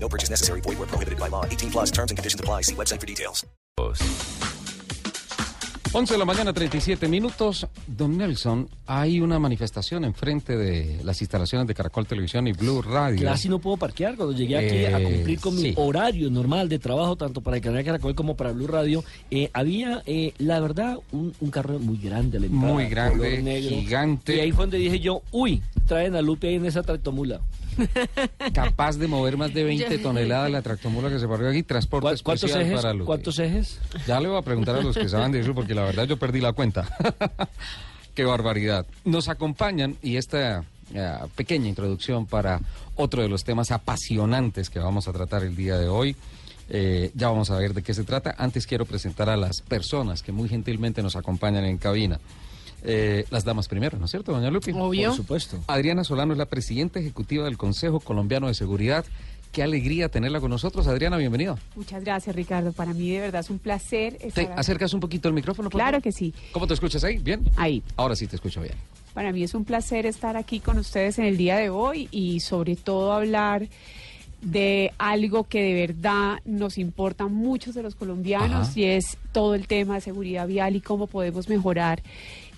No purchase necessary. Void where prohibited by law. 18 plus terms and conditions apply. See website for details. 11 de la mañana, 37 minutos. Don Nelson, hay una manifestación enfrente de las instalaciones de Caracol Televisión y Blue Radio. Casi no puedo parquear cuando llegué aquí a Eh, cumplir con mi sí. horario normal de trabajo, tanto para el canal Caracol como para Blue Radio. Eh, había, eh, la verdad, un, un carro muy grande. a la entrada, Muy grande, color negro. gigante. Y ahí fue donde dije yo, uy, traen a Lupe ahí en esa tractomula. capaz de mover más de 20 toneladas la tractomula que se paró aquí, transporte ¿Cuál- ¿Cuántos especial ejes? para. ¿Cuántos ejes? Ya le voy a preguntar a los que saben de eso porque la verdad yo perdí la cuenta. Qué barbaridad. Nos acompañan y esta eh, pequeña introducción para otro de los temas apasionantes que vamos a tratar el día de hoy. Eh, ya vamos a ver de qué se trata. Antes quiero presentar a las personas que muy gentilmente nos acompañan en cabina. Eh, las damas primero, ¿no es cierto, doña Lupi? Por supuesto. Adriana Solano es la presidenta ejecutiva del Consejo Colombiano de Seguridad. Qué alegría tenerla con nosotros. Adriana, bienvenida. Muchas gracias, Ricardo. Para mí de verdad es un placer ¿Te estar aquí. acercas un poquito el micrófono? por Claro favor? que sí. ¿Cómo te escuchas ahí? ¿Bien? Ahí. Ahora sí te escucho bien. Para mí es un placer estar aquí con ustedes en el día de hoy y sobre todo hablar de algo que de verdad nos importa a muchos de los colombianos Ajá. y es todo el tema de seguridad vial y cómo podemos mejorar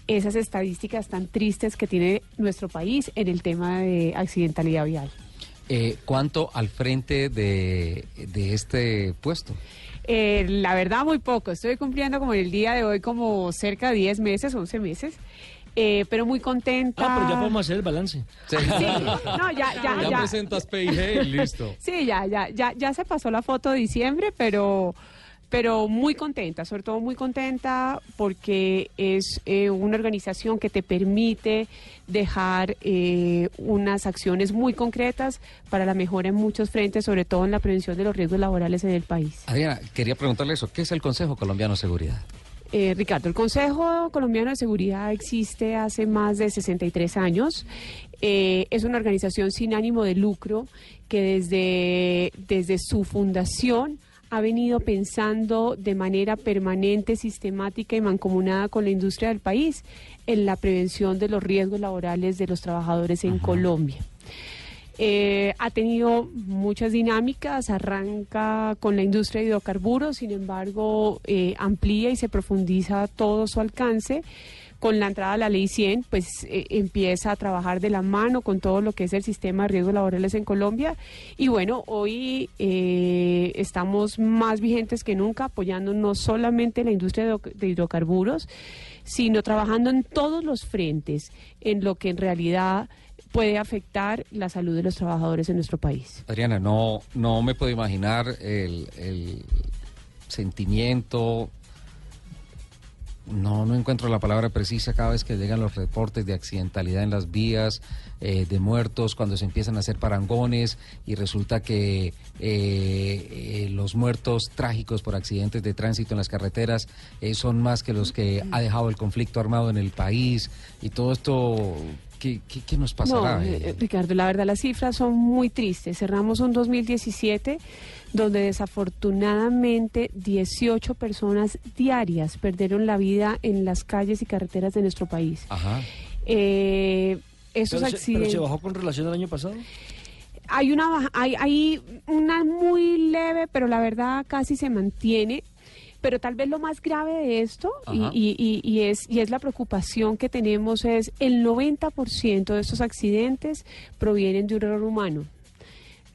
esas estadísticas tan tristes que tiene nuestro país en el tema de accidentalidad vial. Eh, ¿Cuánto al frente de, de este puesto? Eh, la verdad, muy poco. Estoy cumpliendo como en el día de hoy como cerca de 10 meses, 11 meses, eh, pero muy contenta. Ah, pero ya podemos hacer el balance. Sí, no, ya, ya, ya. presentas PIG y listo. Sí, ya, ya, ya, ya se pasó la foto de diciembre, pero, pero muy contenta, sobre todo muy contenta porque es eh, una organización que te permite dejar eh, unas acciones muy concretas para la mejora en muchos frentes, sobre todo en la prevención de los riesgos laborales en el país. Adriana, quería preguntarle eso. ¿Qué es el Consejo Colombiano de Seguridad? Eh, Ricardo, el Consejo Colombiano de Seguridad existe hace más de 63 años. Eh, es una organización sin ánimo de lucro que desde, desde su fundación ha venido pensando de manera permanente, sistemática y mancomunada con la industria del país en la prevención de los riesgos laborales de los trabajadores en Colombia. Eh, ha tenido muchas dinámicas, arranca con la industria de hidrocarburos, sin embargo, eh, amplía y se profundiza todo su alcance. Con la entrada a la ley 100, pues eh, empieza a trabajar de la mano con todo lo que es el sistema de riesgos laborales en Colombia. Y bueno, hoy eh, estamos más vigentes que nunca, apoyando no solamente la industria de hidro- de hidrocarburos, sino trabajando en todos los frentes, en lo que en realidad puede afectar la salud de los trabajadores en nuestro país. Adriana, no, no me puedo imaginar el sentimiento. No, no encuentro la palabra precisa cada vez que llegan los reportes de accidentalidad en las vías, eh, de muertos, cuando se empiezan a hacer parangones y resulta que eh, eh, los muertos trágicos por accidentes de tránsito en las carreteras son más que los que ha dejado el conflicto armado en el país. Y todo esto, ¿qué, qué, qué nos pasará? No, Eh, eh, Ricardo, la verdad las cifras son muy tristes. Cerramos un 2017 donde desafortunadamente 18 personas diarias perdieron la vida en las calles y carreteras de nuestro país. Ajá. Eh, esos Pero se, pero accidentes. se bajó con relación al año pasado. Hay una baja- hay, hay una muy leve, pero la verdad casi se mantiene. Pero tal vez lo más grave de esto, y, y- y- y es, y es la preocupación que tenemos, es el 90% de estos accidentes provienen de un error humano.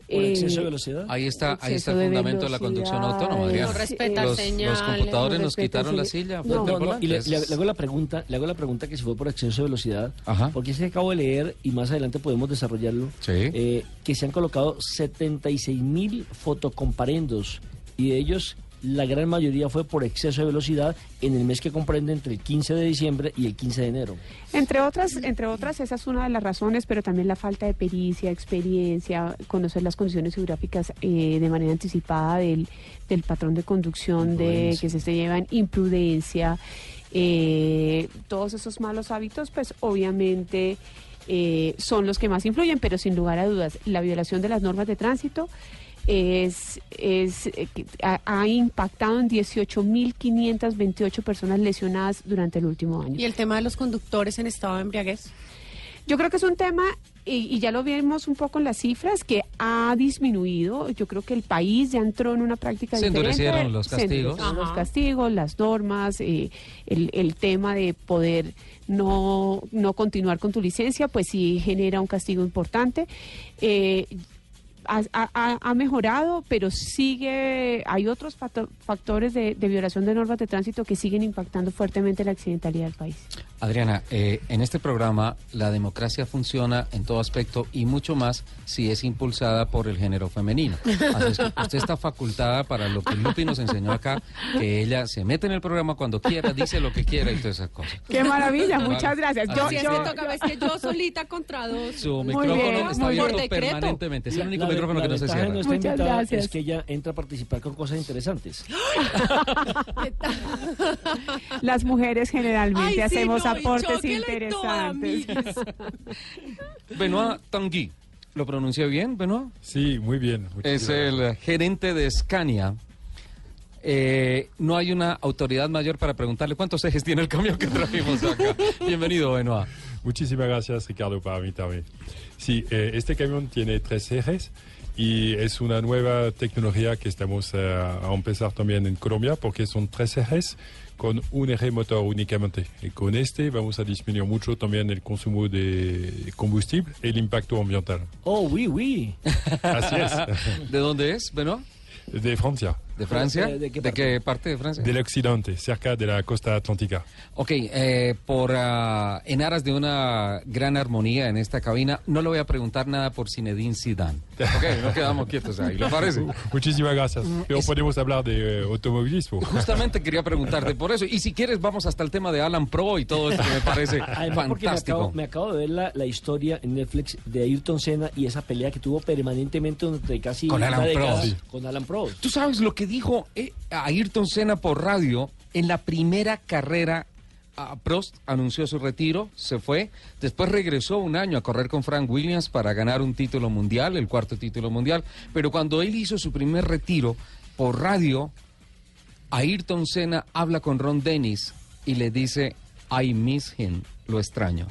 ¿Por Eh, exceso de velocidad? Ahí está, ahí está el fundamento de la conducción autónoma, Adriana. No respetar los, señales, los computadores no nos quitaron la silla. No, No, no, y le, Es- le- le hago la pregunta, le hago la pregunta que si fue por exceso de velocidad, Ajá. porque es que acabo de leer y más adelante podemos desarrollarlo, Sí. eh, que se han colocado 76 mil fotocomparendos y de ellos la gran mayoría fue por exceso de velocidad en el mes que comprende entre el 15 de diciembre y el 15 de enero. Entre otras, entre otras, esa es una de las razones, pero también la falta de pericia, experiencia, conocer las condiciones geográficas eh, de manera anticipada del, del patrón de conducción de que se, se llevan, imprudencia, eh, todos esos malos hábitos, pues obviamente eh, son los que más influyen, pero sin lugar a dudas, la violación de las normas de tránsito es, es eh, que ha, ha impactado en 18.528 personas lesionadas durante el último año. ¿Y el tema de los conductores en estado de embriaguez? Yo creo que es un tema, y, y ya lo vimos un poco en las cifras, que ha disminuido. Yo creo que el país ya entró en una práctica Se diferente. endurecieron los Se castigos. endurecieron los castigos, las normas, eh, el, el tema de poder no, no continuar con tu licencia, pues sí genera un castigo importante. Eh, ha, ha- ha mejorado, pero sigue, hay otros facto- factores de, de violación de normas de tránsito que siguen impactando fuertemente la accidentalidad del país. Adriana, eh, en este programa la democracia funciona en todo aspecto y mucho más si es impulsada por el género femenino. Así es que usted está facultada para lo que Lupi nos enseñó acá, que ella se mete en el programa cuando quiera, dice lo que quiera y todas esas cosas. Qué maravilla, Vale. muchas gracias. Yo, Así es que toca, es que yo solita contra dos. Su Muy micrófono bien, está abierto decreto. permanentemente. Es el La- único la- micrófono que no se cierra. Muchas invitada gracias. es que ella entra a participar con cosas interesantes. Las mujeres generalmente Ay, sí, hacemos no, aportes interesantes. Benoit Tanguy, ¿lo pronuncié bien, Benoit? Sí, muy bien. Es el gerente de Scania. Eh, no hay una autoridad mayor para preguntarle cuántos ejes tiene el camión que trajimos acá. Bienvenido, Benoit. Muchísimas gracias, Ricardo, por invitarme. Sí, eh, este camión tiene tres ejes y es una nueva tecnología que estamos eh, a empezar también en Colombia porque son tres ejes con un eje motor únicamente. Y con este vamos a disminuir mucho también el consumo de combustible y el impacto ambiental. Oh, oui, oui. Así es. ¿De dónde es, Benoit? De Francia, ¿De Francia? ¿De- de qué parte? parte de Francia? del occidente, cerca de la costa atlántica. Ok, eh, por ah, en aras de una gran armonía en esta cabina, no le voy a preguntar nada por Zinedine Zidane. Ok, no quedamos quietos ahí, ¿le parece? Muchísimas gracias. Pero es- podemos hablar de eh, automovilismo. Justamente quería preguntarte por eso. Y si quieres, vamos hasta el tema de Alan Pro y todo esto que me parece Además, porque me fantástico. acabo, me acabo de ver la, la historia en Netflix de Ayrton Senna y esa pelea que tuvo permanentemente durante casi Con Alan década Prost. Sí. con Alan Prost. ¿Tú sabes lo que dijo eh, Ayrton Senna por radio en la primera carrera? Prost anunció su retiro, se fue, después regresó un año a correr con Frank Williams para ganar un título mundial, el cuarto título mundial, pero cuando él hizo su primer retiro por radio, Ayrton Senna habla con Ron Dennis y le dice, I miss him, lo extraño.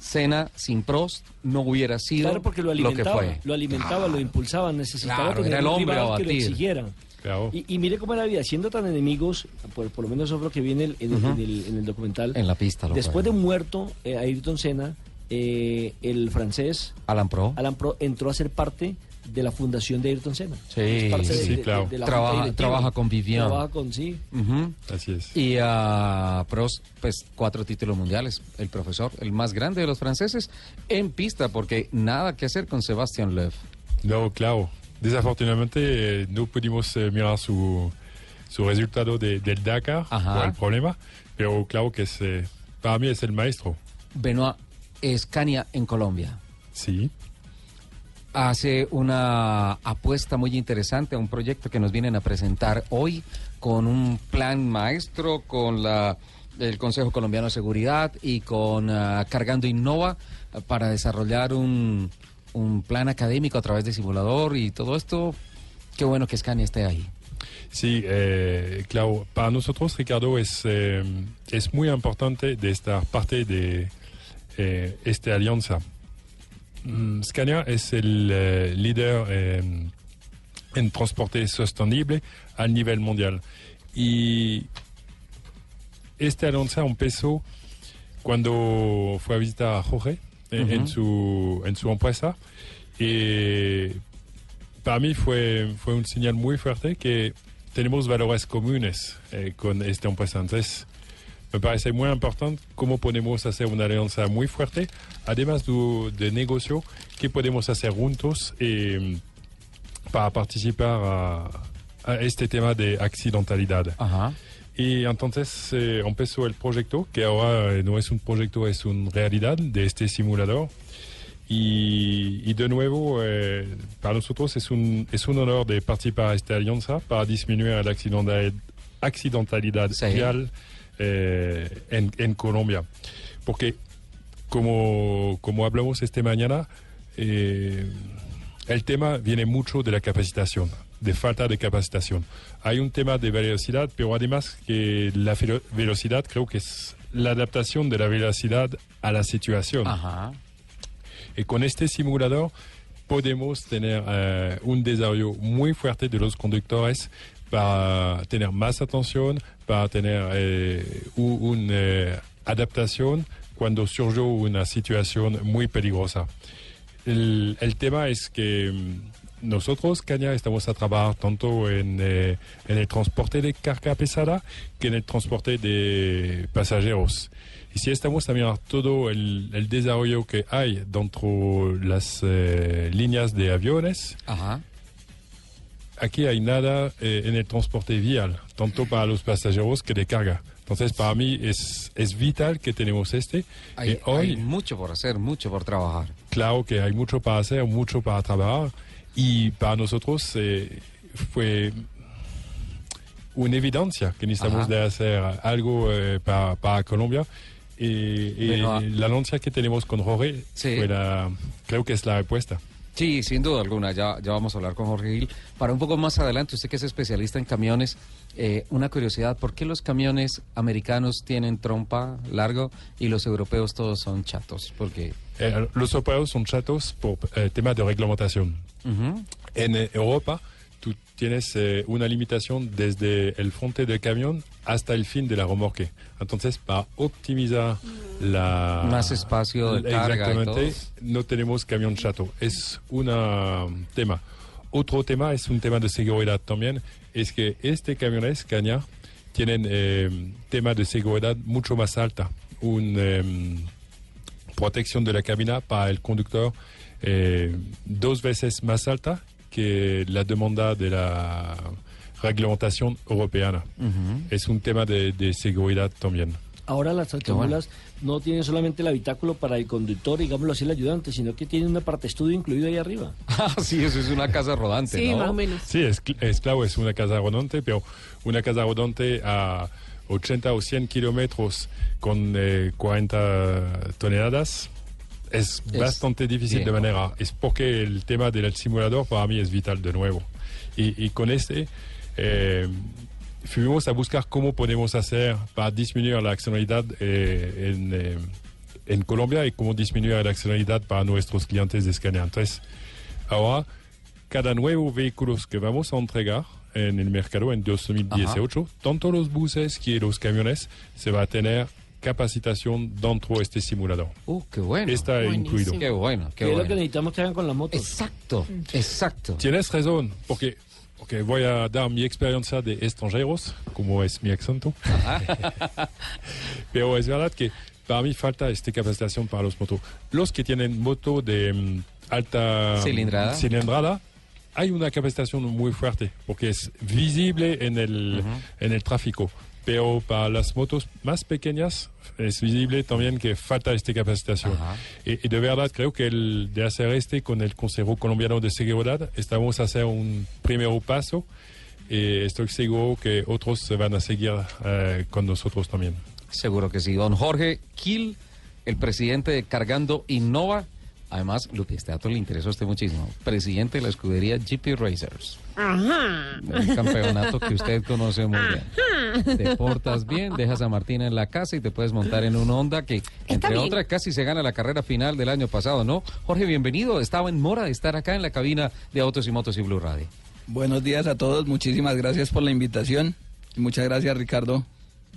Senna sin Prost no hubiera sido Claro, porque lo que alimentaba, fue. lo alimentaba, lo impulsaba, necesitaba Claro, tener era el hombre rival que lo exigiera. Claro. Y, y mire cómo era la vida, siendo tan enemigos, por, por lo menos eso es lo que viene en, el- en el, en el documental. En la pista lo Después de muerto eh, Ayrton Senna, eh, el francés Alan Pro. Alan Pro entró a ser parte de la fundación de Ayrton Senna. Sí, parte sí, claro. la Trabaja- trabaja con Vivian. Trabaja con, sí. Así es. Y a Prost, pues cuatro títulos mundiales. El profesor, el más grande de los franceses, en pista, porque nada que hacer con Sebastián Loeb. No, claro. Desafortunadamente eh, no pudimos eh, mirar su, su resultado de- del Dakar Ajá. por el problema, pero claro que es, eh, para mí es el maestro. Benoit Escania en Colombia. Sí, Hace una apuesta muy interesante a un proyecto que nos vienen a presentar hoy con un plan maestro, con la el Consejo Colombiano de Seguridad y con ah, Cargando Innova para desarrollar un, un plan académico a través de simulador y todo esto. Qué bueno que Scania esté ahí. sí, eh, claro. Para nosotros, Ricardo, es, eh, es muy importante estar parte de eh, esta alianza. Mm, Scania es el líder en transporte sostenible a nivel mundial. Y esta alianza empezó cuando fue a visitar a Jorge eh, en, su, en su empresa. Y para mí fue, fue un señal muy fuerte que tenemos valores comunes eh, con esta empresa. Entonces, me parece muy importante cómo podemos hacer una alianza muy fuerte, además de, de negocio, que podemos hacer juntos eh, para participar a, a este tema de accidentalidad. Ajá. Y entonces eh, empezó el proyecto, que ahora eh, no es un proyecto, es una realidad de este simulador. Y, y de nuevo, eh, para nosotros es un, es un honor de participar a esta alianza para disminuir la accidentalidad, accidentalidad Sí. eh, en, en Colombia. Porque, como, como hablamos esta mañana, el tema viene mucho de la capacitación, de falta de capacitación. Hay un tema de velocidad, pero además que la velo- velocidad creo que es la adaptación de la velocidad a la situación. Ajá. Y con este simulador podemos tener eh, un desarrollo muy fuerte de los conductores para tener más atención, para tener eh, una adaptación cuando surgió una situación muy peligrosa. El, el tema es que mm, nosotros, Caña, estamos a trabajar tanto en, eh, en el transporte de carga pesada que en el transporte de pasajeros. Y si estamos a mirar todo el, el desarrollo que hay dentro las eh, líneas de aviones, Ajá. aquí hay nada eh, en el transporte vial, tanto para los pasajeros que de carga. Entonces, para mí es, es vital que tenemos este. Hay, y hoy, hay mucho por hacer, mucho por trabajar. claro que hay mucho para hacer, mucho para trabajar. Y para nosotros eh, fue una evidencia que necesitamos Ajá. de hacer algo eh, para, para Colombia. Y, y ah. la anuncia que tenemos con Jorge Sí. fue la, creo que es la respuesta. Sí, sin duda alguna, ya, ya vamos a hablar con Jorge Gil. Para un poco más adelante, usted que es especialista en camiones, eh, una curiosidad, ¿por qué los camiones americanos tienen trompa largo y los europeos todos son chatos? Porque... Eh, los operados son chatos por eh, tema de reglamentación. Ujú. En eh, Europa, tú tienes eh, una limitación desde el frente del camión hasta el fin de la remorque. Entonces, para optimizar la... Más espacio de carga y Exactamente, todo. no tenemos camión chato. Es un tema. Otro tema es un tema de seguridad también. Es que este camiones, Caña, tienen eh, tema de seguridad mucho más alta. Un... em, protección de la cabina para el conductor eh, dos veces más alta que la demanda de la reglamentación europea. Es un tema de, de seguridad también. Ahora las bueno. tractomulas no tienen solamente el habitáculo para el conductor, digámoslo así, el ayudante, sino que tienen una parte estudio incluido ahí arriba. Ah, sí, eso es una casa rodante, Sí, ¿no? más o menos. Sí, es, es claro, es una casa rodante, pero una casa rodante a 80 o 100 kilómetros con eh, 40 toneladas es, bastante difícil de manera. Es porque el tema del simulador para mí es vital de nuevo. Y, y con este eh, fuimos a buscar cómo podemos hacer para disminuir la accionalidad eh, en, eh, en Colombia y cómo disminuir la accionalidad para nuestros clientes de Scania. Entonces, ahora cada nuevo vehículo que vamos a entregar en el mercado en 2018, tanto los buses que los camiones, se va a tener capacitación dentro de este simulador. Uh, qué bueno. Está Buenísimo. incluido. Qué bueno, Que qué es lo que bueno. necesitamos que hagan con las motos. Exacto, exacto. Tienes razón, porque porque voy a dar mi experiencia de extranjeros, como es mi acento. Pero es verdad que para mí falta esta capacitación para los motos. Los que tienen moto de mm, alta Cilindrada. cilindrada, hay una capacitación muy fuerte, porque es visible en el, en el tráfico. Pero para las motos más pequeñas es visible también que falta esta capacitación. Y, y de verdad creo que el de hacer este con el Consejo Colombiano de Seguridad estamos a hacer un primer paso y estoy seguro que otros se van a seguir eh, con nosotros también. Seguro que sí. Don Jorge Gil, el presidente de Cargando Innova. Además, Lupi, este dato le interesa a usted muchísimo. Presidente de la escudería GP Racers. Ajá. El campeonato que usted conoce muy bien. Te portas bien, dejas a Martina en la casa y te puedes montar en un Honda que, entre bien. otras, casi se gana la carrera final del año pasado, ¿no? Jorge, bienvenido. Estaba en mora de estar acá en la cabina de Autos y Motos y Blue Radio. Buenos días a todos, muchísimas gracias por la invitación. Muchas gracias Ricardo.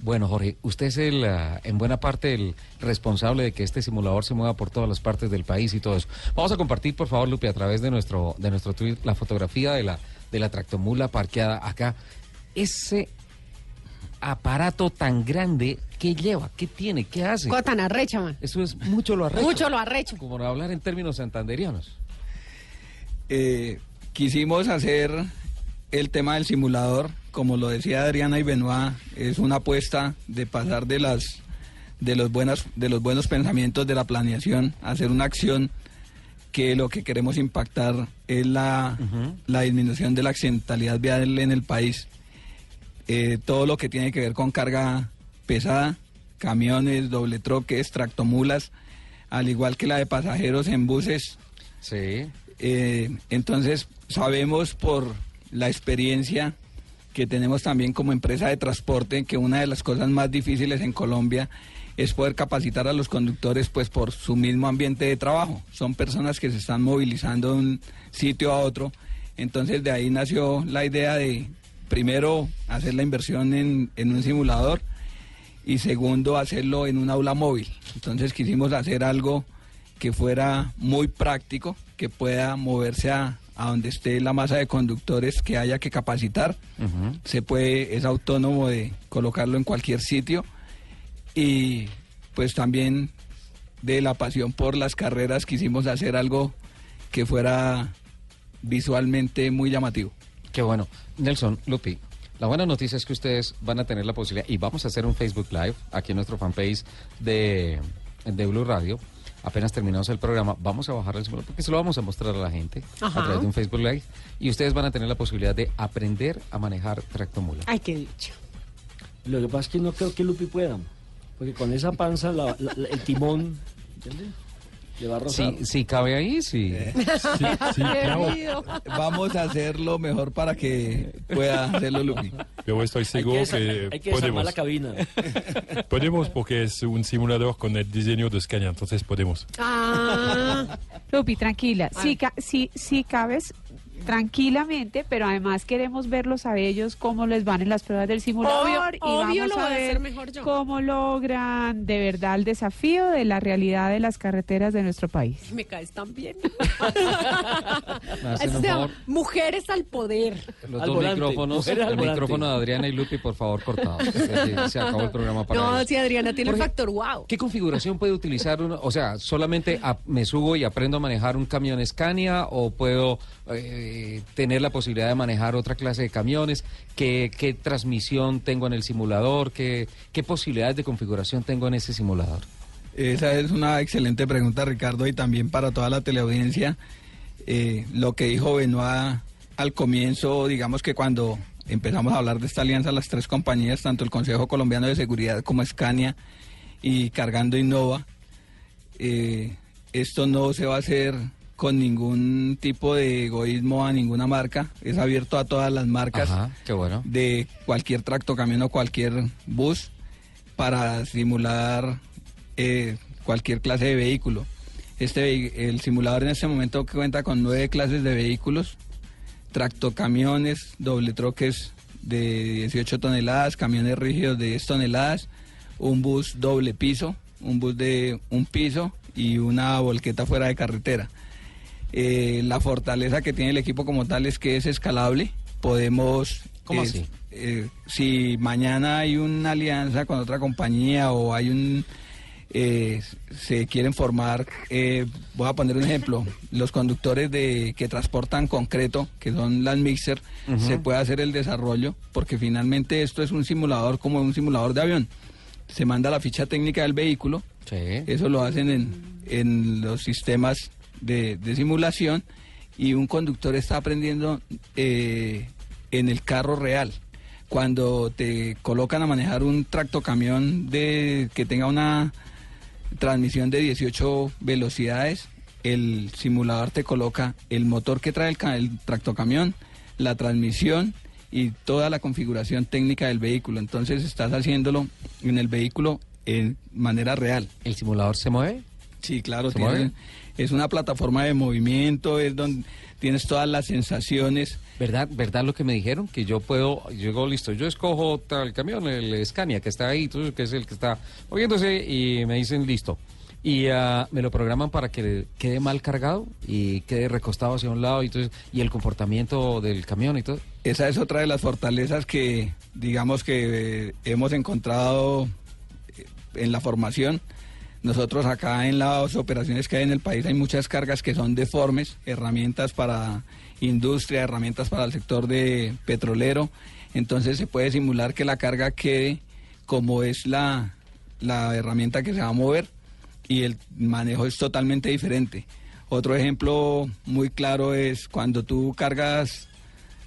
Bueno, Jorge, usted es el, ah, en buena parte el responsable de que este simulador se mueva por todas las partes del país y todo eso. Vamos a compartir, por favor, Lupe, a través de nuestro, de nuestro tweet, la fotografía de la, de la tractomula parqueada acá. Ese aparato tan grande, ¿qué lleva? ¿Qué tiene? ¿Qué hace? Cosa tan arrecha, man. Eso es mucho lo arrecho. Mucho lo arrecho. Como hablar en términos santanderianos. Eh, quisimos hacer el tema del simulador, como lo decía Adriana y Benoit, es una apuesta de pasar de las de los buenas de los buenos pensamientos de la planeación a hacer una acción que lo que queremos impactar es la, la disminución de la accidentalidad vial en el país. Eh, todo lo que tiene que ver con carga pesada, camiones, doble troques, tractomulas, al igual que la de pasajeros en buses. Sí. Eh, entonces, sabemos por la experiencia que tenemos también como empresa de transporte que una de las cosas más difíciles en Colombia es poder capacitar a los conductores pues por su mismo ambiente de trabajo. Son personas que se están movilizando de un sitio a otro. Entonces de ahí nació la idea de primero hacer la inversión en, en un simulador y segundo hacerlo en un aula móvil. Entonces quisimos hacer algo que fuera muy práctico, que pueda moverse a, a donde esté la masa de conductores que haya que capacitar. Se puede, es autónomo de colocarlo en cualquier sitio y pues también de la pasión por las carreras quisimos hacer algo que fuera visualmente muy llamativo. Qué bueno. Nelson, Lupi, la buena noticia es que ustedes van a tener la posibilidad, y vamos a hacer un Facebook Live aquí en nuestro fanpage de, de Blue Radio. Apenas terminamos el programa, vamos a bajar el simulador porque se lo vamos a mostrar a la gente Ajá. a través de un Facebook Live. Y ustedes van a tener la posibilidad de aprender a manejar tractomula. Ay, qué dicho. Lo que pasa es que no creo que Lupi pueda. Porque con esa panza, la- la- la- el timón, ¿entiendes? Le va a rozar. Sí, sí, cabe ahí, sí. Sí, sí, claro. Querido. Vamos a hacer lo mejor para que pueda hacerlo Lupi. Yo estoy Hay que, seguro que, hay que podemos. la cabina. Podemos porque es un simulador con el diseño de Scania, entonces podemos. Ah, Lupi, tranquila. Sí, ca- sí, sí cabes tranquilamente, pero además queremos verlos a ellos cómo les van en las pruebas del simulador Obvio- y obvio vamos lo a voy a ver hacer mejor yo. cómo logran de verdad el desafío de la realidad de las carreteras de nuestro país. me caes tan bien. Me hacen Eso un se llama favor. mujeres al poder. Los Al dos volante, micrófonos, mujeres el micrófono de Adriana y Lupi, por favor, cortados. Se, se acabó el programa para No, ellos. si Adriana tiene el factor wow. ¿Qué configuración puede utilizar uno? O sea, ¿solamente a- me subo y aprendo a manejar un camión Scania o puedo eh, tener la posibilidad de manejar otra clase de camiones? ¿Qué, transmisión tengo en el simulador? ¿Qué, ¿Qué posibilidades de configuración tengo en ese simulador? Esa es una excelente pregunta, Ricardo, y también para toda la teleaudiencia. Eh, lo que dijo Benoit al comienzo, digamos que cuando empezamos a hablar de esta alianza, las tres compañías, tanto el Consejo Colombiano de Seguridad como Scania y Cargando Innova, eh, esto no se va a hacer con ningún tipo de egoísmo a ninguna marca, es abierto a todas las marcas Ajá, qué bueno. de cualquier tractocamión o cualquier bus para simular eh, cualquier clase de vehículo. Este el simulador en este momento cuenta con nueve clases de vehículos, tractocamiones, doble troques de 18 toneladas, camiones rígidos de 10 toneladas, un bus doble piso, un bus de un piso y una volqueta fuera de carretera. Eh, la fortaleza que tiene el equipo como tal es que es escalable. Podemos... ¿Cómo eh, así? eh, si mañana hay una alianza con otra compañía o hay un... eh, se quieren formar, voy a poner un ejemplo, los conductores de que transportan concreto, que son las mixer, se puede hacer el desarrollo, porque finalmente esto es un simulador como un simulador de avión. Se manda la ficha técnica del vehículo, Sí. eso lo hacen en, en los sistemas de, de simulación y un conductor está aprendiendo eh, en el carro real. Cuando te colocan a manejar un tractocamión de, que tenga una transmisión de 18 velocidades, el simulador te coloca el motor que trae el, el tractocamión, la transmisión y toda la configuración técnica del vehículo. Entonces estás haciéndolo en el vehículo en manera real. ¿El simulador se mueve? Sí, claro, ¿Se tiene- mueve? Es una plataforma de movimiento, es donde tienes todas las sensaciones. ¿Verdad, ¿Verdad lo que me dijeron? Que yo puedo, yo digo, listo, yo escojo tal camión, el Scania, que está ahí, que es el que está moviéndose, y me dicen, listo. Y ah, me lo programan para que quede mal cargado y quede recostado hacia un lado y, entonces, y el comportamiento del camión y todo. Esa es otra de las fortalezas que, digamos que eh, hemos encontrado eh, en la formación Nosotros acá en las operaciones que hay en el país hay muchas cargas que son deformes, herramientas para industria, herramientas para el sector de petrolero. Entonces se puede simular que la carga quede como es la, la herramienta que se va a mover y el manejo es totalmente diferente. Otro ejemplo muy claro es cuando tú cargas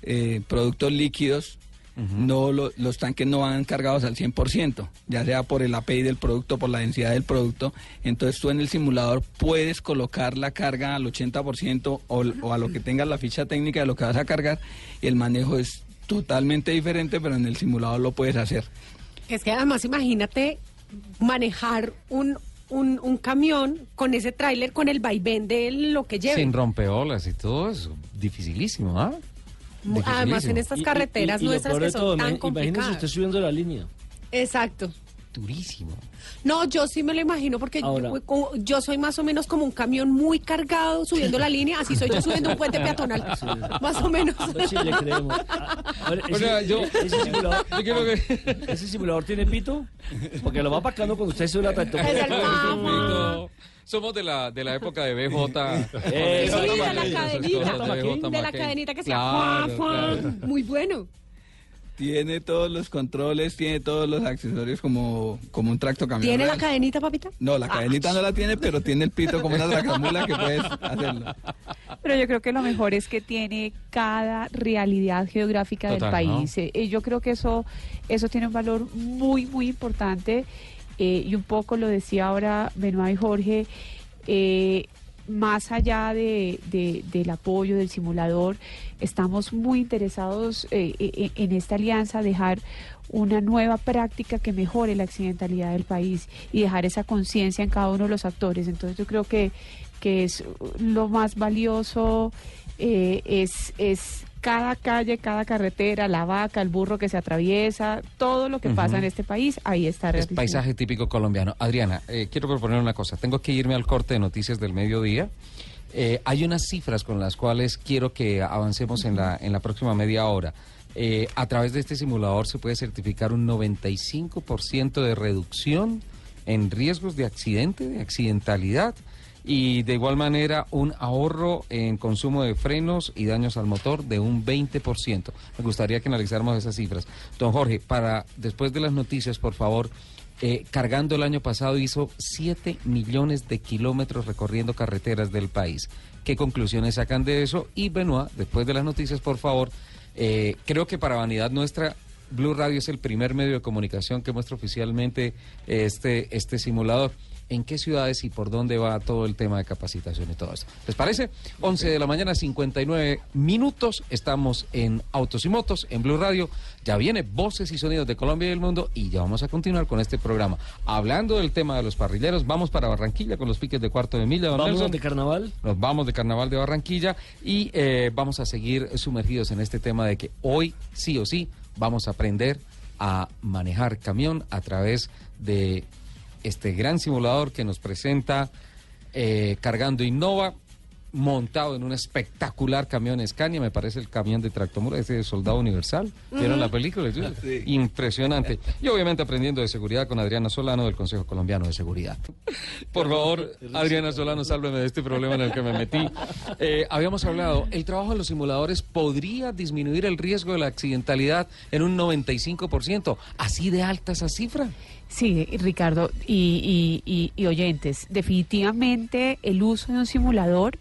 eh, productos líquidos, no lo- los tanques no van cargados al 100%, ya sea por el API del producto, por la densidad del producto. Entonces tú en el simulador puedes colocar la carga al 80% o, o a lo que tengas la ficha técnica de lo que vas a cargar y el manejo es totalmente diferente, pero en el simulador lo puedes hacer. Es que además imagínate manejar un, un, un camión con ese tráiler, con el vaivén de lo que lleve. Sin rompeolas y todo eso. Dificilísimo, ¿ah? Además en estas Y- y- carreteras y nuestras que son todo, tan ima- Imagínese complicadas. usted subiendo la línea. Exacto. Durísimo. No, yo sí me lo imagino porque Ahora. yo, soy más o menos como un camión muy cargado subiendo la línea, así soy yo subiendo un puente peatonal. Más o menos. Pues sí, le creemos. A- a ver, O sea, yo- ese simulador, Yo que... ¿Ese simulador tiene pito? Porque lo va apacando cuando usted sube la tractomula. Es el mamá. Somos de la, de la época de BJ. Eh, Sí, de la cadenita. de la cadenita que claro. Muy bueno. Tiene todos los controles, tiene todos los accesorios como, como un tracto camión. ¿Tiene la cadenita, papita? No, la cadenita no la tiene, pero tiene el pito como una tractomula que puedes hacerlo. Pero yo creo que lo mejor es que tiene cada realidad geográfica Total, del país. Eh, eh, yo creo que eso, eso tiene un valor muy, muy importante. Eh, y un poco lo decía ahora Benoit y Jorge, eh, más allá de, de- del apoyo del simulador, estamos muy interesados eh, en esta alianza, dejar una nueva práctica que mejore la accidentalidad del país y dejar esa conciencia en cada uno de los actores. Entonces yo creo que, que es lo más valioso, es, es cada calle, cada carretera, la vaca, el burro que se atraviesa, todo lo que pasa en este país, ahí está Es paisaje típico colombiano. Adriana, eh, quiero proponer una cosa. Tengo que irme al corte de noticias del mediodía. Eh, hay unas cifras con las cuales quiero que avancemos en la, en la próxima media hora. Eh, a través de este simulador se puede certificar un 95% de reducción en riesgos de accidente, de accidentalidad y de igual manera un ahorro en consumo de frenos y daños al motor de un 20%. Me gustaría que analizáramos esas cifras. Don Jorge, para después de las noticias, por favor, eh, cargando el año pasado hizo 7 millones de kilómetros recorriendo carreteras del país. ¿Qué conclusiones sacan de eso? Y Benoit, después de las noticias, por favor, eh, creo que para vanidad nuestra, Blue Radio es el primer medio de comunicación que muestra oficialmente eh, este, este simulador. ¿En qué ciudades y por dónde va todo el tema de capacitación y todo esto? ¿Les parece? 11 de la mañana, 59 minutos. Estamos en Autos y Motos, en Blue Radio. Ya viene Voces y Sonidos de Colombia y del Mundo y ya vamos a continuar con este programa. Hablando del tema de los parrilleros, vamos para Barranquilla con los piques de cuarto de milla. don Vamos Nelson. de carnaval. Nos vamos de Carnaval de Barranquilla y eh, vamos a seguir sumergidos en este tema de que hoy sí o sí vamos a aprender a manejar camión a través de este gran simulador que nos presenta eh, Cargando Innova, montado en un espectacular camión Scania, me parece el camión de Tractomura, ese de Soldado Universal. ¿Vieron la película? Sí. Impresionante. Y obviamente aprendiendo de seguridad con Adriana Solano del Consejo Colombiano de Seguridad. Por favor, Adriana Solano, sálveme de este problema en el que me metí. Eh, habíamos hablado, el trabajo de los simuladores podría disminuir el riesgo de la accidentalidad en un 95%. ¿Así de alta esa cifra? Sí, Ricardo y, y- oyentes, definitivamente el uso de un simulador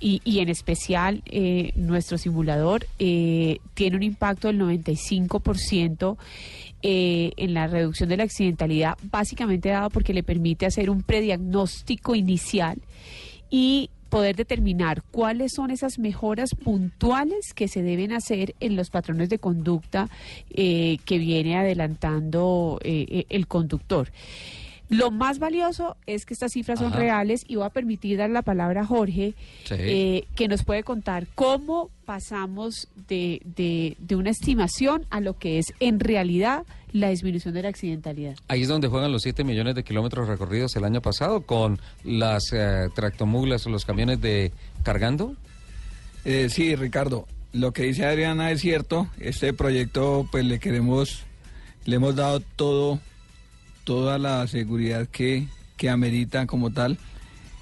y, y en especial eh, nuestro simulador eh, tiene un impacto del 95% eh, en la reducción de la accidentalidad, básicamente dado porque le permite hacer un prediagnóstico inicial y poder determinar cuáles son esas mejoras puntuales que se deben hacer en los patrones de conducta eh, que viene adelantando eh, eh, el conductor. Lo más valioso es que estas cifras son reales y voy a permitir dar la palabra a Jorge, Sí. eh, que nos puede contar cómo pasamos de, de- de una estimación a lo que es en realidad la disminución de la accidentalidad. Ahí es donde juegan los 7 millones de kilómetros recorridos el año pasado con las eh, tractomulas o los camiones de cargando. Eh, sí, Ricardo, lo que dice Adriana es cierto. Este proyecto, pues le queremos, le hemos dado todo, toda la seguridad que, que amerita como tal.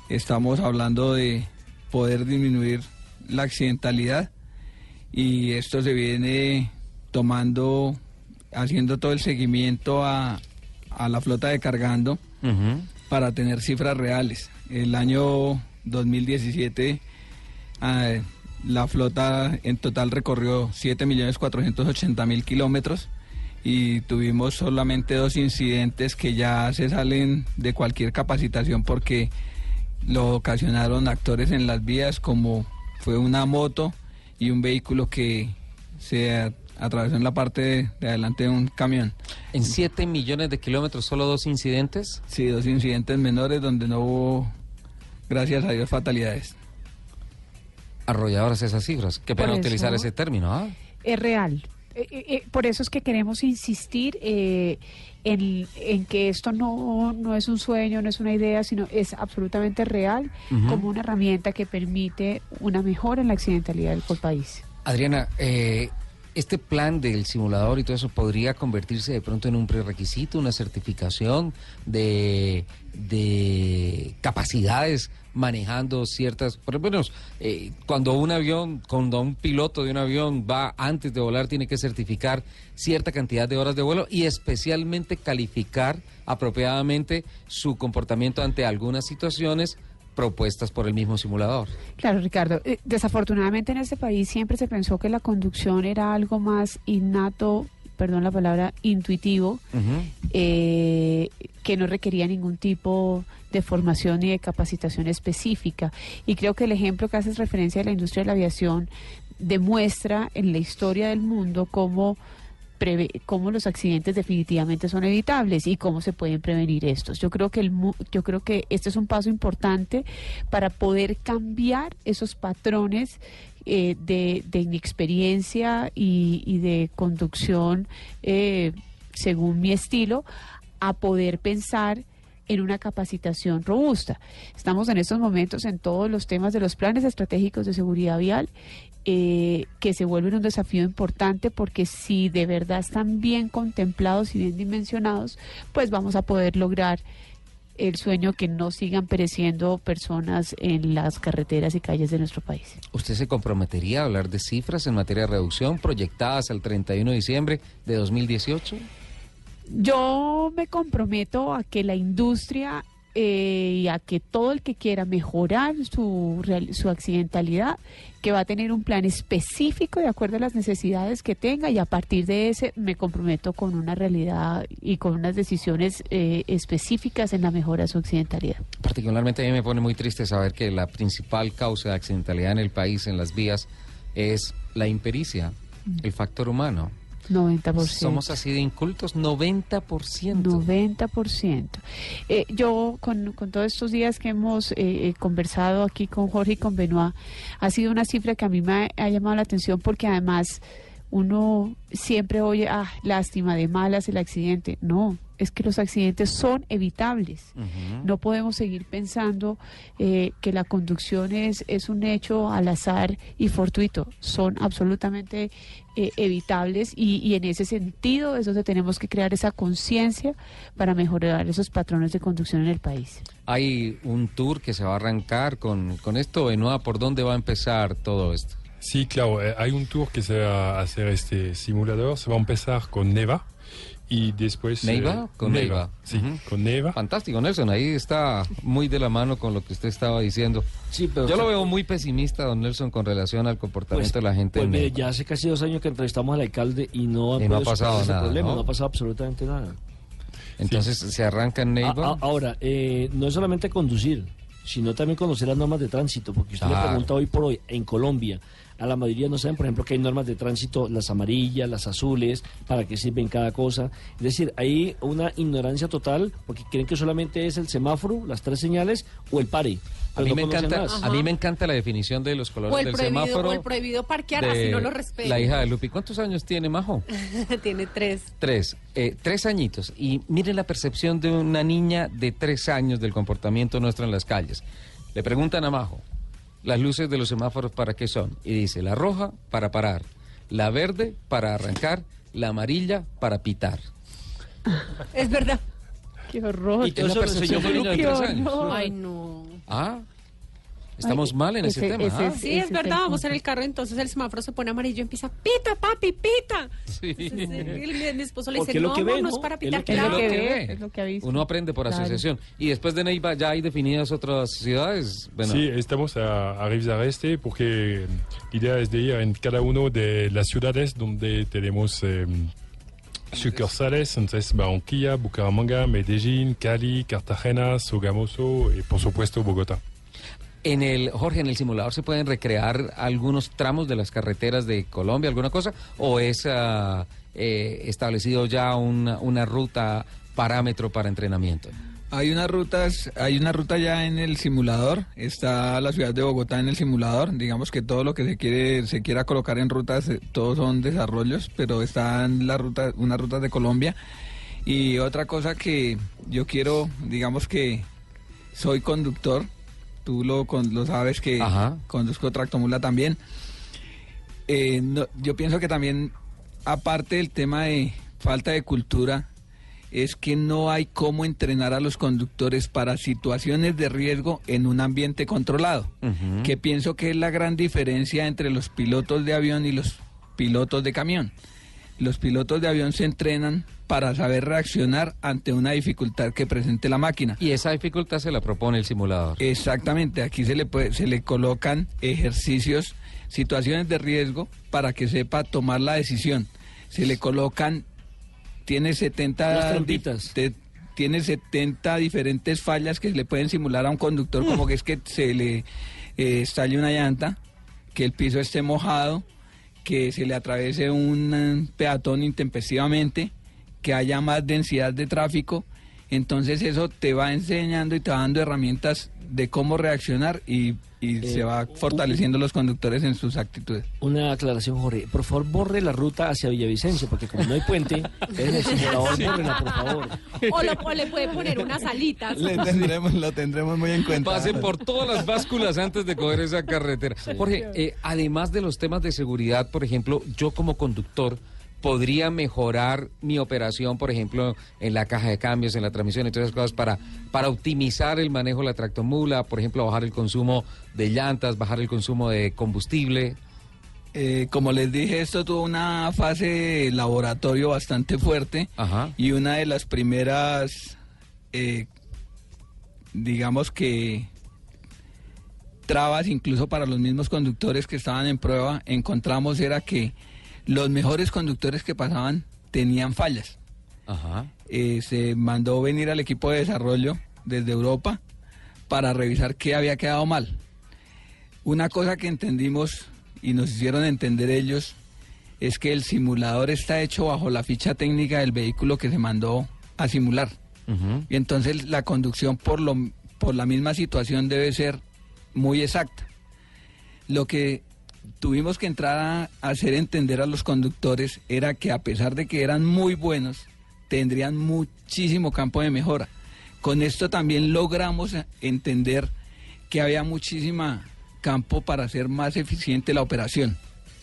Estamos hablando de poder disminuir la accidentalidad y esto se viene tomando, haciendo todo el seguimiento a, a la flota de cargando para tener cifras reales. El año 2017 ah, la flota en total recorrió 7.480.000 kilómetros y tuvimos solamente dos incidentes que ya se salen de cualquier capacitación porque lo ocasionaron actores en las vías como fue una moto y un vehículo que se atravesó en la parte de, de adelante de un camión. En 7 millones de kilómetros, solo dos incidentes. Sí, dos incidentes menores donde no hubo, gracias a Dios, fatalidades. Arrolladoras esas cifras. Qué pena utilizar ese término, ¿ah? es real. Eh, eh, eh, por eso es que queremos insistir eh, en, en que esto no, no es un sueño, no es una idea, sino es absolutamente real como una herramienta que permite una mejora en la accidentalidad del país. Adriana, eh, este plan del simulador y todo eso podría convertirse de pronto en un prerequisito, una certificación de, de capacidades manejando ciertas, por lo menos eh, cuando un avión, cuando un piloto de un avión va antes de volar tiene que certificar cierta cantidad de horas de vuelo y especialmente calificar apropiadamente su comportamiento ante algunas situaciones propuestas por el mismo simulador. Claro, Ricardo. eh, desafortunadamente en este país siempre se pensó que la conducción era algo más innato, perdón la palabra, intuitivo, eh, que no requería ningún tipo de formación ni de capacitación específica. Y creo que el ejemplo que haces referencia de la industria de la aviación demuestra en la historia del mundo cómo preve- cómo los accidentes definitivamente son evitables y cómo se pueden prevenir estos. Yo creo que el yo creo que este es un paso importante para poder cambiar esos patrones eh, de, de inexperiencia y, y de conducción eh, según mi estilo a poder pensar en una capacitación robusta. Estamos en estos momentos en todos los temas de los planes estratégicos de seguridad vial eh, que se vuelven un desafío importante porque si de verdad están bien contemplados y bien dimensionados, pues vamos a poder lograr el sueño que no sigan pereciendo personas en las carreteras y calles de nuestro país. ¿Usted se comprometería a hablar de cifras en materia de reducción proyectadas al 31 de diciembre de 2018? Yo me comprometo a que la industria eh, y a que todo el que quiera mejorar su, su accidentalidad, que va a tener un plan específico de acuerdo a las necesidades que tenga y a partir de ese me comprometo con una realidad y con unas decisiones eh, específicas en la mejora de su accidentalidad. Particularmente a mí me pone muy triste saber que la principal causa de accidentalidad en el país, en las vías, es la impericia, el factor humano. 90%. Somos así de incultos, 90%. 90%. Eh, yo, con, con todos estos días que hemos eh, eh, conversado aquí con Jorge y con Benoit, ha sido una cifra que a mí me ha, ha llamado la atención porque además uno siempre oye, ah, lástima, de malas el accidente. No, es que los accidentes son evitables. No podemos seguir pensando eh, que la conducción es, es un hecho al azar y fortuito. Son absolutamente eh, evitables y, y en ese sentido es donde tenemos que crear esa conciencia para mejorar esos patrones de conducción en el país. Hay un tour que se va a arrancar con, con esto, Benoit, ¿por dónde va a empezar todo esto? Sí, claro, eh, hay un tour que se va a hacer este simulador. Se va a empezar con Neva y después. ¿Neiva? eh, Con Neiva. Sí, con Neva. Fantástico, Nelson, ahí está muy de la mano con lo que usted estaba diciendo. Sí, pero Yo lo veo muy pesimista, don Nelson, con relación al comportamiento Pues, de la gente. pues mire, Neiva. ya hace casi dos años que entrevistamos al alcalde y no ha, Y no ha podido superar pasado ese nada, problema, ¿no? ¿no? ha pasado absolutamente nada. Entonces se arranca en Neiva. A- a- ahora, eh, no es solamente conducir, sino también conocer las normas de tránsito, porque usted Claro. le pregunta hoy por hoy en Colombia, a la mayoría no saben, por ejemplo, que hay normas de tránsito, las amarillas, las azules, para qué sirven cada cosa. Es decir, hay una ignorancia total, porque creen que solamente es el semáforo, las tres señales o el pare. a pero mí, no me encanta, a mí me encanta la definición de los colores O el, del prohibido, semáforo. o el prohibido parquear, así no lo respeto. La hija de Lupi. ¿Cuántos años tiene Majo? Tiene tres. Tres. Eh, tres añitos. Y miren la percepción de una niña de tres años del comportamiento nuestro en las calles. Le preguntan a Majo, ¿las luces de los semáforos para qué son? Y dice, la roja para parar, la verde para arrancar, la amarilla para pitar. Es verdad. Qué horror. Y todo eso lo enseñó. Ay, no. Ah, estamos Ay, mal en ese, ese- tema. ese ¿ah? Sí, Ese es verdad, vamos en el carro, entonces el semáforo se pone amarillo y empieza, pita, papi, pita. Sí. Entonces, el- mi esposo le Porque dice, no, ve, no ¿no? es para pitar, lo que Es lo que ve, ve. es lo que ha visto. Uno aprende por Claro. asociación. Y después de Neiva ya hay definidas otras ciudades. Bueno, Sí, estamos a, a revisar este porque la idea es de ir en cada uno de las ciudades donde tenemos eh, sucursales, entonces Barranquilla, Bucaramanga, Medellín, Cali, Cartagena, Sogamoso y por supuesto Bogotá. En el Jorge, en el simulador se pueden recrear algunos tramos de las carreteras de Colombia, alguna cosa, o es ah, eh, establecido ya una, una ruta parámetro para entrenamiento. Hay unas rutas, hay una ruta ya en el simulador, está la ciudad de Bogotá en el simulador, digamos que todo lo que se quiere, se quiera colocar en rutas, eh, todos son desarrollos, pero están la ruta, unas rutas de Colombia. Y otra cosa que yo quiero, digamos que soy conductor, tú lo, con- lo sabes que Ajá. conduzco tractomula también. Eh, no- yo pienso que también, aparte del tema de falta de cultura, es que no hay cómo entrenar a los conductores para situaciones de riesgo en un ambiente controlado, que pienso que es la gran diferencia entre los pilotos de avión y los pilotos de camión. Los pilotos de avión se entrenan para saber reaccionar ante una dificultad que presente la máquina. Y esa dificultad se la propone el simulador. Exactamente, aquí se le puede- se le colocan ejercicios, situaciones de riesgo para que sepa tomar la decisión. Se le colocan tiene 70 Las di- trampitas. te- tiene 70 diferentes fallas que le pueden simular a un conductor como que es que se le eh, estalle una llanta, que el piso esté mojado, que se le atraviese un eh, peatón intempestivamente, que haya más densidad de tráfico. Entonces eso te va enseñando y te va dando herramientas de cómo reaccionar y, y Eh, se va fortaleciendo los conductores en sus actitudes. Una aclaración, Jorge. Por favor, borre la ruta hacia Villavicencio, porque como no hay puente, en el simulador, bórrela, por favor. O, lo- o le puede poner unas alitas. Le tendremos, lo tendremos muy en cuenta. Pasen por todas las básculas antes de coger esa carretera. Jorge, eh, además de los temas de seguridad, por ejemplo, yo como conductor podría mejorar mi operación, por ejemplo, en la caja de cambios, en la transmisión y todas esas cosas para, para optimizar el manejo de la tractomula, por ejemplo, bajar el consumo de llantas, bajar el consumo de combustible. Eh, como les dije, esto tuvo una fase de laboratorio bastante fuerte Ajá. y una de las primeras, eh, digamos que trabas incluso para los mismos conductores que estaban en prueba, encontramos era que los mejores conductores que pasaban tenían fallas. Ajá. Eh, se mandó venir al equipo de desarrollo desde Europa para revisar qué había quedado mal. Una cosa que entendimos y nos hicieron entender ellos es que el simulador está hecho bajo la ficha técnica del vehículo que se mandó a simular. Y entonces la conducción por, lo, por la misma situación debe ser muy exacta. Lo que tuvimos que entrar a hacer entender a los conductores era que a pesar de que eran muy buenos, tendrían muchísimo campo de mejora. Con esto también logramos entender que había muchísima campo para hacer más eficiente la operación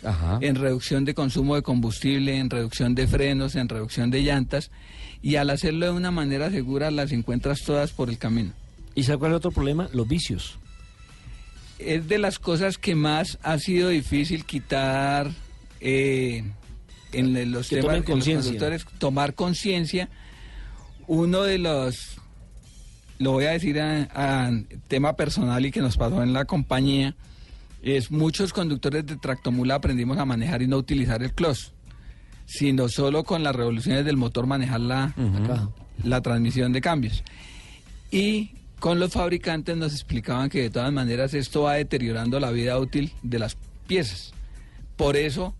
Ajá. en reducción de consumo de combustible, en reducción de frenos, en reducción de llantas y al hacerlo de una manera segura las encuentras todas por el camino. ¿Y sabe cuál es el otro problema? Los vicios. Es de las cosas que más ha sido difícil quitar eh, en los Que temas en los conductores, tomar conciencia. Uno de los, lo voy a decir a, a tema personal y que nos pasó en la compañía, es muchos conductores de tractomula aprendimos a manejar y no utilizar el clutch, sino solo con las revoluciones del motor manejar la, la transmisión de cambios. Y con los fabricantes nos explicaban que de todas maneras esto va deteriorando la vida útil de las piezas. Por eso,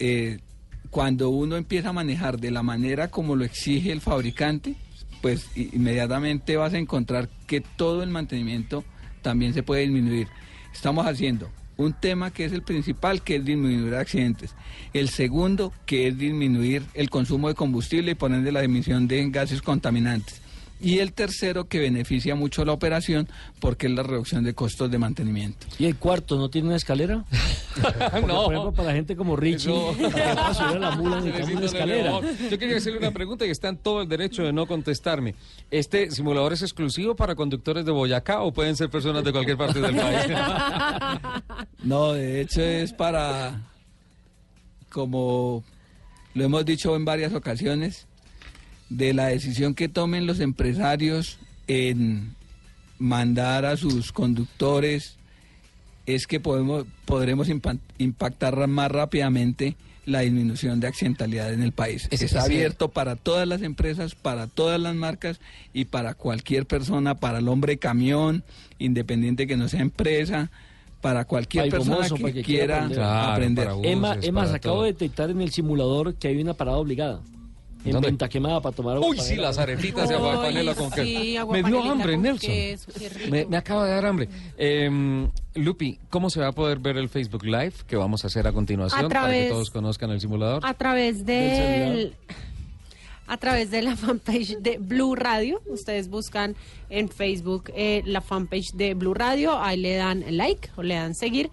eh, cuando uno empieza a manejar de la manera como lo exige el fabricante, pues inmediatamente vas a encontrar que todo el mantenimiento también se puede disminuir. Estamos haciendo un tema que es el principal, que es disminuir accidentes. El segundo, que es disminuir el consumo de combustible y poner de la emisión de gases contaminantes. Y el tercero que beneficia mucho la operación porque es la reducción de costos de mantenimiento. ¿Y el cuarto no tiene una escalera? Porque, No. Por ejemplo, para la gente como Richie, Eso- para que pueda subir a la mula necesitamos Necesito una escalera. elevador. Yo quería hacerle una pregunta y está en todo el derecho de no contestarme. ¿Este simulador es exclusivo para conductores de Boyacá o pueden ser personas de cualquier parte del país? No, de hecho es para, como lo hemos dicho en varias ocasiones, de la decisión que tomen los empresarios en mandar a sus conductores, es que podemos, podremos impa- impactar más rápidamente la disminución de accidentalidad en el país. Ese- Está ese- abierto para todas las empresas, para todas las marcas y para cualquier persona, para el hombre camión, independiente que no sea empresa, para cualquier persona que, para que quiera quiera aprender. Claro, aprender. para Emma, Emma, para acabo de detectar en el simulador que hay una parada obligada. En ¿Dónde? venta quemada para tomar agua Uy, sí, las arepitas de agua panela con queso. sí, Me dio hambre, Nelson. queso. Me, me acaba de dar hambre. Eh, Lupi, ¿cómo se va a poder ver el Facebook Live que vamos a hacer a continuación A para que todos conozcan el simulador? A través Del del a través de la fanpage de Blue Radio. Ustedes buscan en Facebook eh, la fanpage de Blue Radio, ahí le dan like o le dan seguir.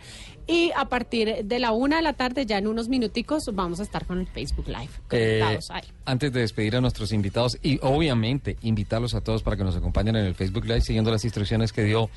Y a partir de la una de la tarde, ya en unos minuticos, vamos a estar con el Facebook Live. Eh, ahí. antes de despedir a nuestros invitados y obviamente invitarlos a todos para que nos acompañen en el Facebook Live siguiendo las instrucciones que dio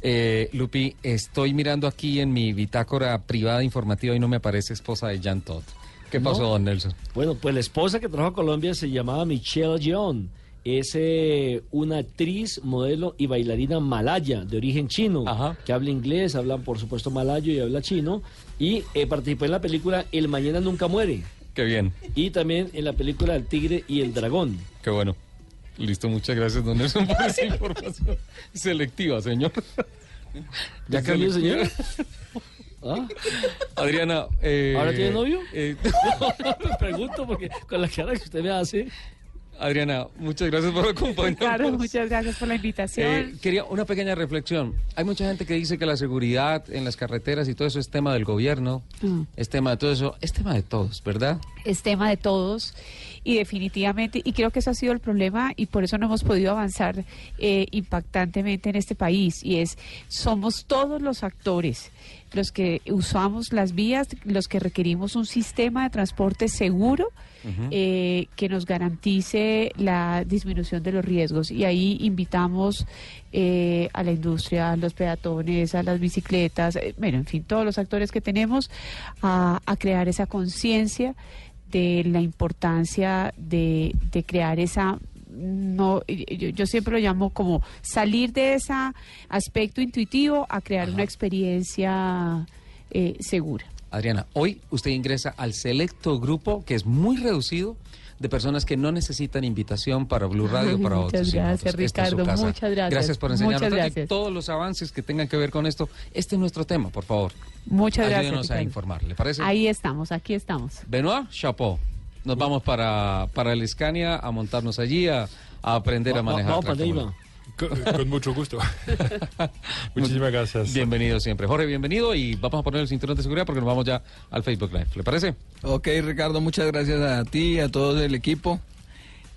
eh, Lupi, estoy mirando aquí en mi bitácora privada informativa y no me aparece esposa de Jan Todd. ¿Qué ¿No? pasó, don Nelson? Bueno, pues la esposa que trajo a Colombia se llamaba Michelle Yeon. Es eh, una actriz, modelo y bailarina malaya de origen chino, Ajá. que habla inglés, habla por supuesto malayo y habla chino. Y eh, participó en la película El Mañana Nunca Muere. Qué bien, Y también en la película El Tigre y el Dragón. qué bueno. Listo, muchas gracias, don Nelson, por esa información selectiva, señor. ¿Ya cambió, señor? ¿Ah? Adriana. eh, ¿Ahora tiene novio? eh, Me pregunto porque con la cara que usted me hace. Adriana, muchas gracias por acompañarnos. Claro, muchas gracias por la invitación. Eh, quería una pequeña reflexión. Hay mucha gente que dice que la seguridad en las carreteras y todo eso es tema del gobierno, Mm. es tema de todo eso, es tema de todos, ¿verdad? Es tema de todos y definitivamente, y creo que eso ha sido el problema y por eso no hemos podido avanzar eh, impactantemente en este país, y es, somos todos los actores los que usamos las vías, los que requerimos un sistema de transporte seguro eh, que nos garantice la disminución de los riesgos. Y ahí invitamos eh, a la industria, a los peatones, a las bicicletas, eh, bueno, en fin, todos los actores que tenemos a, a crear esa conciencia de la importancia de, de crear esa no yo, yo siempre lo llamo como salir de ese aspecto intuitivo a crear una experiencia eh, segura. Adriana, hoy usted ingresa al selecto grupo que es muy reducido de personas que no necesitan invitación para Blue Radio para muchas otros gracias, invitados. Esta es su Ricardo, muchas gracias. Gracias por enseñarnos gracias. todos los avances que tengan que ver con esto. Este es nuestro tema, por favor. Muchas Ayúdenos gracias. a Ricardo. informar, ¿le parece? Ahí estamos, aquí estamos. Benoit, chapeau. Nos vamos para, para el Scania a montarnos allí, a, a aprender a Va- va- manejar. Tractomula. Neiva. Con, con mucho gusto. Muchísimas gracias. Bienvenido siempre. Jorge, bienvenido y vamos a poner el cinturón de seguridad porque nos vamos ya al Facebook Live. ¿Le parece? Ok, Ricardo, muchas gracias a ti y a todo el equipo.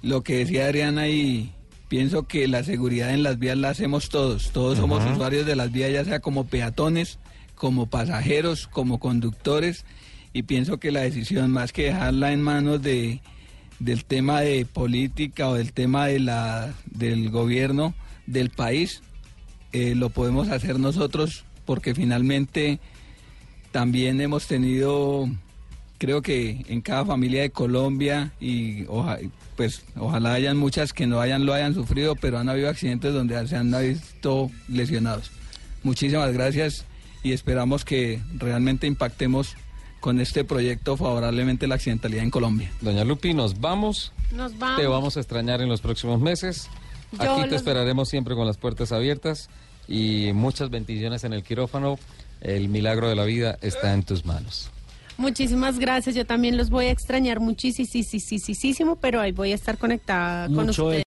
Lo que decía Adriana y pienso que la seguridad en las vías la hacemos todos. Todos somos usuarios de las vías, ya sea como peatones, como pasajeros, como conductores. Y pienso que la decisión, más que dejarla en manos de, del tema de política o del tema de la, del gobierno del país, eh, lo podemos hacer nosotros porque finalmente también hemos tenido, creo que en cada familia de Colombia y oja- pues ojalá hayan muchas que no hayan lo hayan sufrido, pero han habido accidentes donde se han visto lesionados. Muchísimas gracias y esperamos que realmente impactemos con este proyecto favorablemente la accidentalidad en Colombia. Doña Lupi, nos vamos. Nos vamos. Te vamos a extrañar en los próximos meses. Yo Aquí te los- esperaremos siempre con las puertas abiertas y muchas bendiciones en el quirófano. El milagro de la vida está en tus manos. Muchísimas gracias. Yo también los voy a extrañar muchísimo, pero ahí voy a estar conectada con ustedes.